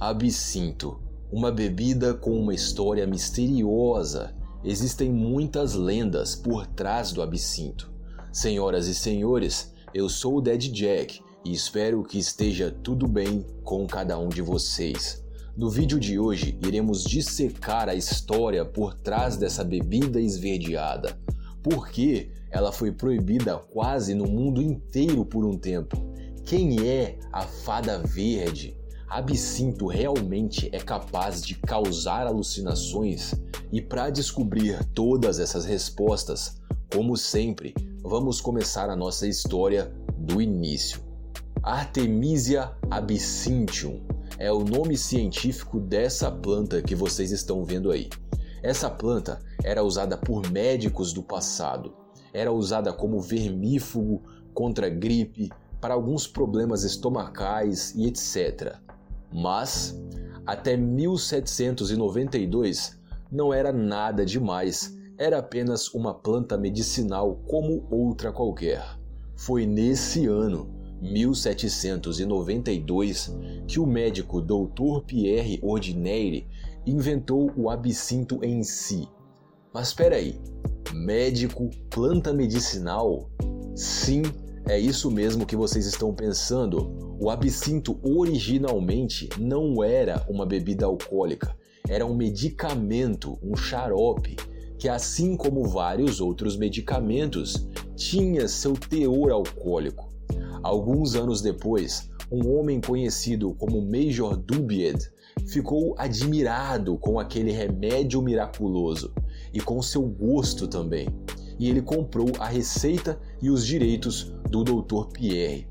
Absinto, uma bebida com uma história misteriosa. Existem muitas lendas por trás do absinto. Senhoras e senhores, eu sou o Dead Jack e espero que esteja tudo bem com cada um de vocês. No vídeo de hoje, iremos dissecar a história por trás dessa bebida esverdeada. Por que ela foi proibida quase no mundo inteiro por um tempo? Quem é a fada verde? Absinto realmente é capaz de causar alucinações? E para descobrir todas essas respostas, como sempre, vamos começar a nossa história do início. Artemisia absinthium é o nome científico dessa planta que vocês estão vendo aí. Essa planta era usada por médicos do passado. Era usada como vermífugo contra gripe, para alguns problemas estomacais e etc. Mas, até 1792, não era nada demais, era apenas uma planta medicinal como outra qualquer. Foi nesse ano, 1792, que o médico Dr. Pierre Ordinaire inventou o absinto em si. Mas espera aí, médico, planta medicinal? Sim, é isso mesmo que vocês estão pensando. O absinto originalmente não era uma bebida alcoólica, era um medicamento, um xarope, que assim como vários outros medicamentos, tinha seu teor alcoólico. Alguns anos depois, um homem conhecido como Major Dubied ficou admirado com aquele remédio miraculoso e com seu gosto também e ele comprou a receita e os direitos do Dr. Pierre.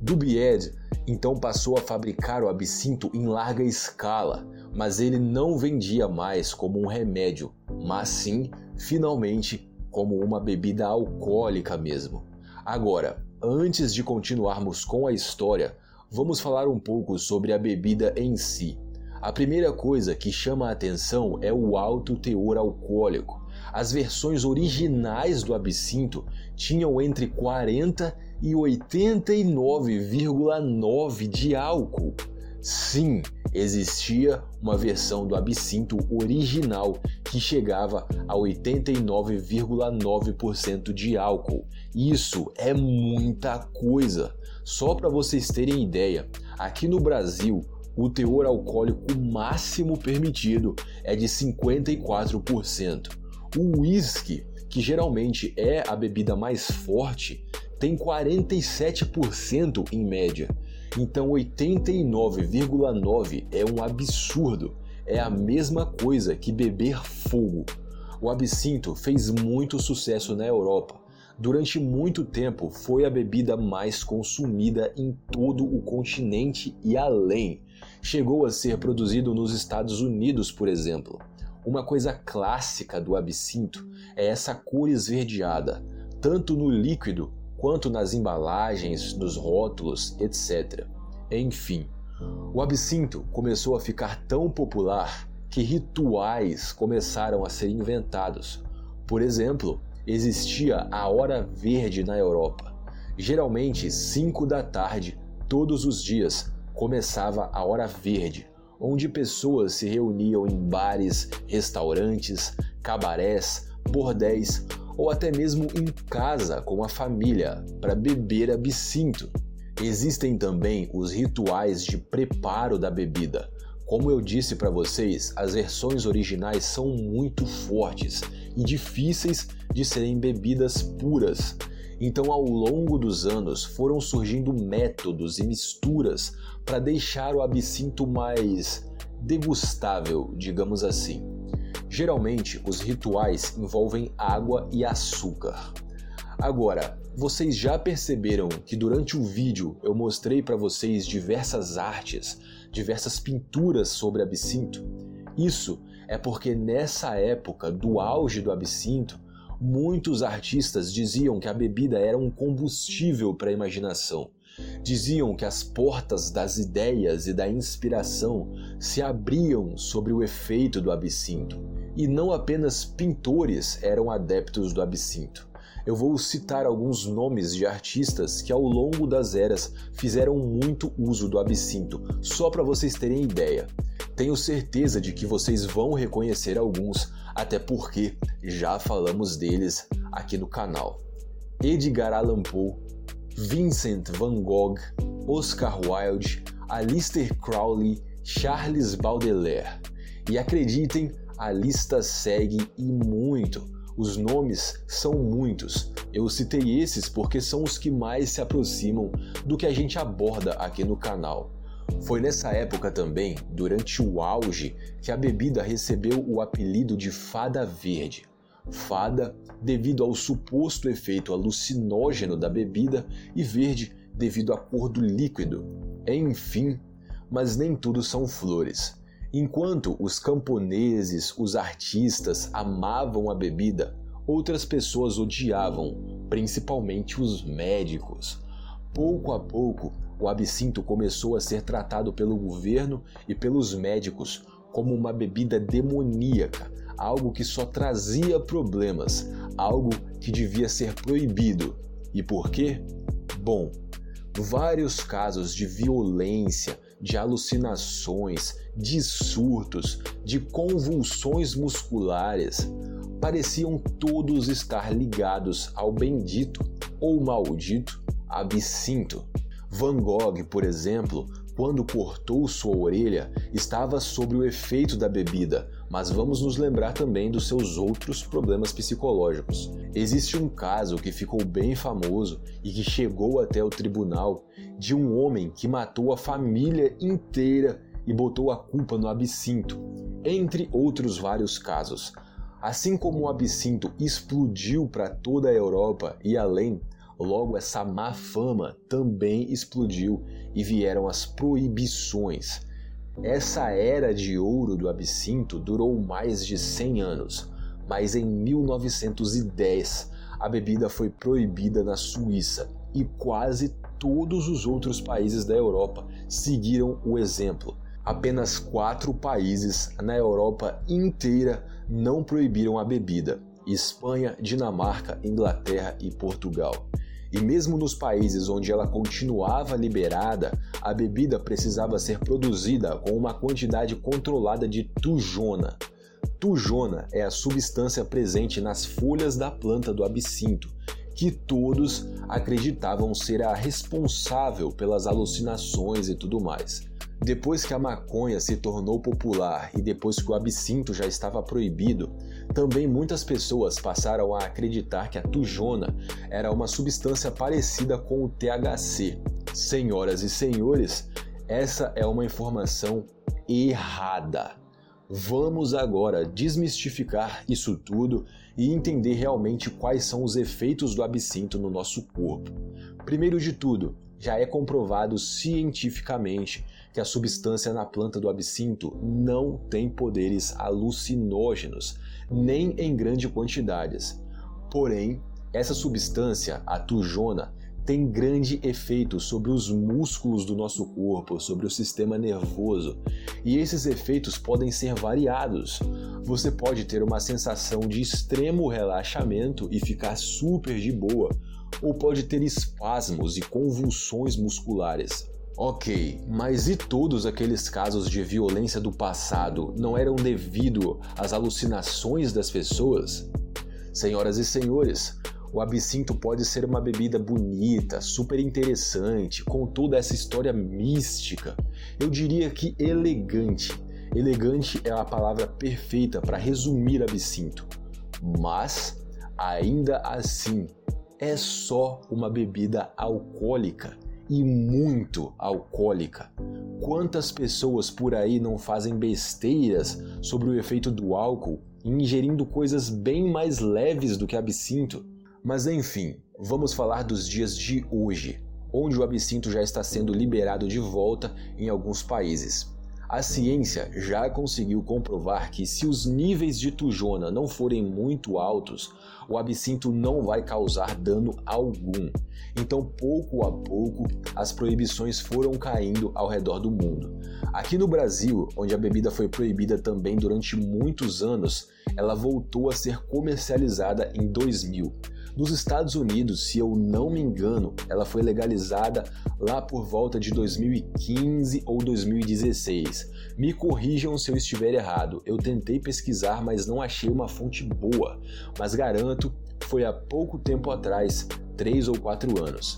Dubied então passou a fabricar o absinto em larga escala, mas ele não vendia mais como um remédio, mas sim, finalmente, como uma bebida alcoólica mesmo. Agora, antes de continuarmos com a história, vamos falar um pouco sobre a bebida em si. A primeira coisa que chama a atenção é o alto teor alcoólico. As versões originais do absinto tinham entre 40 e 89,9 de álcool. Sim, existia uma versão do absinto original que chegava a 89,9% de álcool. Isso é muita coisa. Só para vocês terem ideia, aqui no Brasil, o teor alcoólico máximo permitido é de 54%. O whisky, que geralmente é a bebida mais forte, tem 47% em média. Então 89,9 é um absurdo. É a mesma coisa que beber fogo. O absinto fez muito sucesso na Europa. Durante muito tempo foi a bebida mais consumida em todo o continente e além. Chegou a ser produzido nos Estados Unidos, por exemplo. Uma coisa clássica do absinto é essa cor esverdeada, tanto no líquido quanto nas embalagens, nos rótulos, etc. Enfim, o absinto começou a ficar tão popular que rituais começaram a ser inventados. Por exemplo, existia a Hora Verde na Europa. Geralmente, 5 da tarde, todos os dias, começava a Hora Verde, onde pessoas se reuniam em bares, restaurantes, cabarés, bordéis ou até mesmo em casa com a família para beber absinto. Existem também os rituais de preparo da bebida. Como eu disse para vocês, as versões originais são muito fortes e difíceis de serem bebidas puras. Então, ao longo dos anos, foram surgindo métodos e misturas para deixar o absinto mais degustável, digamos assim. Geralmente, os rituais envolvem água e açúcar. Agora, vocês já perceberam que durante o vídeo eu mostrei para vocês diversas artes, diversas pinturas sobre absinto? Isso é porque nessa época do auge do absinto, muitos artistas diziam que a bebida era um combustível para a imaginação Diziam que as portas das ideias e da inspiração se abriam sobre o efeito do absinto. E não apenas pintores eram adeptos do absinto. eu vou citar alguns nomes de artistas que ao longo das eras fizeram muito uso do absinto, só para vocês terem ideia. Tenho certeza de que vocês vão reconhecer alguns, até porque já falamos deles aqui no canal. Edgar Allan Poe, Vincent van Gogh, Oscar Wilde, Aleister Crowley, Charles Baudelaire. E acreditem, a lista segue e muito. Os nomes são muitos. Eu citei esses porque são os que mais se aproximam do que a gente aborda aqui no canal. Foi nessa época também, durante o auge, que a bebida recebeu o apelido de fada verde. Fada devido ao suposto efeito alucinógeno da bebida e verde devido à cor do líquido. Enfim, mas nem tudo são flores. Enquanto os camponeses, os artistas amavam a bebida, outras pessoas odiavam, principalmente os médicos. Pouco a pouco, o absinto começou a ser tratado pelo governo e pelos médicos como uma bebida demoníaca, algo que só trazia problemas, algo que devia ser proibido. E por quê? Bom, vários casos de violência, de alucinações, de surtos, de convulsões musculares, pareciam todos estar ligados ao bendito ou maldito absinto. Van Gogh, por exemplo, quando cortou sua orelha, estava sob o efeito da bebida, mas vamos nos lembrar também dos seus outros problemas psicológicos. Existe um caso que ficou bem famoso e que chegou até o tribunal de um homem que matou a família inteira e botou a culpa no absinto, entre outros vários casos. Assim como o absinto explodiu para toda a Europa e além, logo essa má fama também explodiu e vieram as proibições. Essa era de ouro do absinto durou mais de 100 anos, mas em 1910 a bebida foi proibida na Suíça e quase todos os outros países da Europa seguiram o exemplo. Apenas quatro países na Europa inteira não proibiram a bebida: Espanha, Dinamarca, Inglaterra e Portugal. E mesmo nos países onde ela continuava liberada, a bebida precisava ser produzida com uma quantidade controlada de tujona. Tujona é a substância presente nas folhas da planta do absinto, que todos acreditavam ser a responsável pelas alucinações e tudo mais. Depois que a maconha se tornou popular e depois que o absinto já estava proibido, também muitas pessoas passaram a acreditar que a tujona era uma substância parecida com o THC. Senhoras e senhores, essa é uma informação errada. Vamos agora desmistificar isso tudo e entender realmente quais são os efeitos do absinto no nosso corpo. Primeiro de tudo, já é comprovado cientificamente que a substância na planta do absinto não tem poderes alucinógenos, nem em grandes quantidades. Porém, essa substância, a tujona, tem grande efeito sobre os músculos do nosso corpo, sobre o sistema nervoso, e esses efeitos podem ser variados. Você pode ter uma sensação de extremo relaxamento e ficar super de boa, ou pode ter espasmos e convulsões musculares. Ok, mas e todos aqueles casos de violência do passado não eram devido às alucinações das pessoas? Senhoras e senhores, o absinto pode ser uma bebida bonita, super interessante, com toda essa história mística. Eu diria que elegante. Elegante é a palavra perfeita para resumir absinto. Mas, ainda assim, é só uma bebida alcoólica e muito alcoólica. Quantas pessoas por aí não fazem besteiras sobre o efeito do álcool, ingerindo coisas bem mais leves do que absinto? Mas enfim, vamos falar dos dias de hoje, onde o absinto já está sendo liberado de volta em alguns países. A ciência já conseguiu comprovar que se os níveis de tujona não forem muito altos, o absinto não vai causar dano algum. Então, pouco a pouco, as proibições foram caindo ao redor do mundo. Aqui no Brasil, onde a bebida foi proibida também durante muitos anos, ela voltou a ser comercializada em 2000 Nos Estados Unidos, se eu não me engano, ela foi legalizada lá por volta de 2015 ou 2016. Me corrijam se eu estiver errado. Eu tentei pesquisar, mas não achei uma fonte boa. Mas garanto, foi há pouco tempo atrás, três ou quatro anos.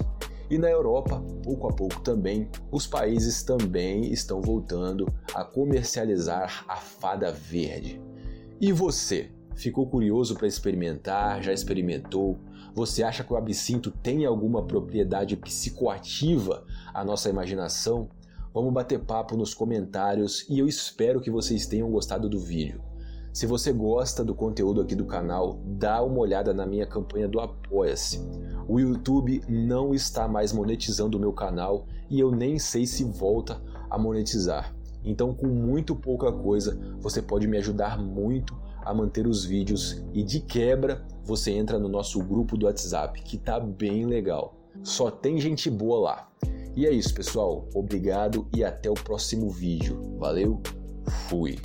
E na Europa, pouco a pouco também, os países também estão voltando a comercializar a fada verde. E você? Ficou curioso para experimentar? Já experimentou? Você acha que o absinto tem alguma propriedade psicoativa à nossa imaginação? Vamos bater papo nos comentários e eu espero que vocês tenham gostado do vídeo. Se você gosta do conteúdo aqui do canal, dá uma olhada na minha campanha do Apoia-se. O YouTube não está mais monetizando o meu canal e eu nem sei se volta a monetizar. Então, com muito pouca coisa, você pode me ajudar muito a manter os vídeos e de quebra você entra no nosso grupo do WhatsApp, que tá bem legal. Só tem gente boa lá. E é isso, pessoal. Obrigado e até o próximo vídeo. Valeu. Fui.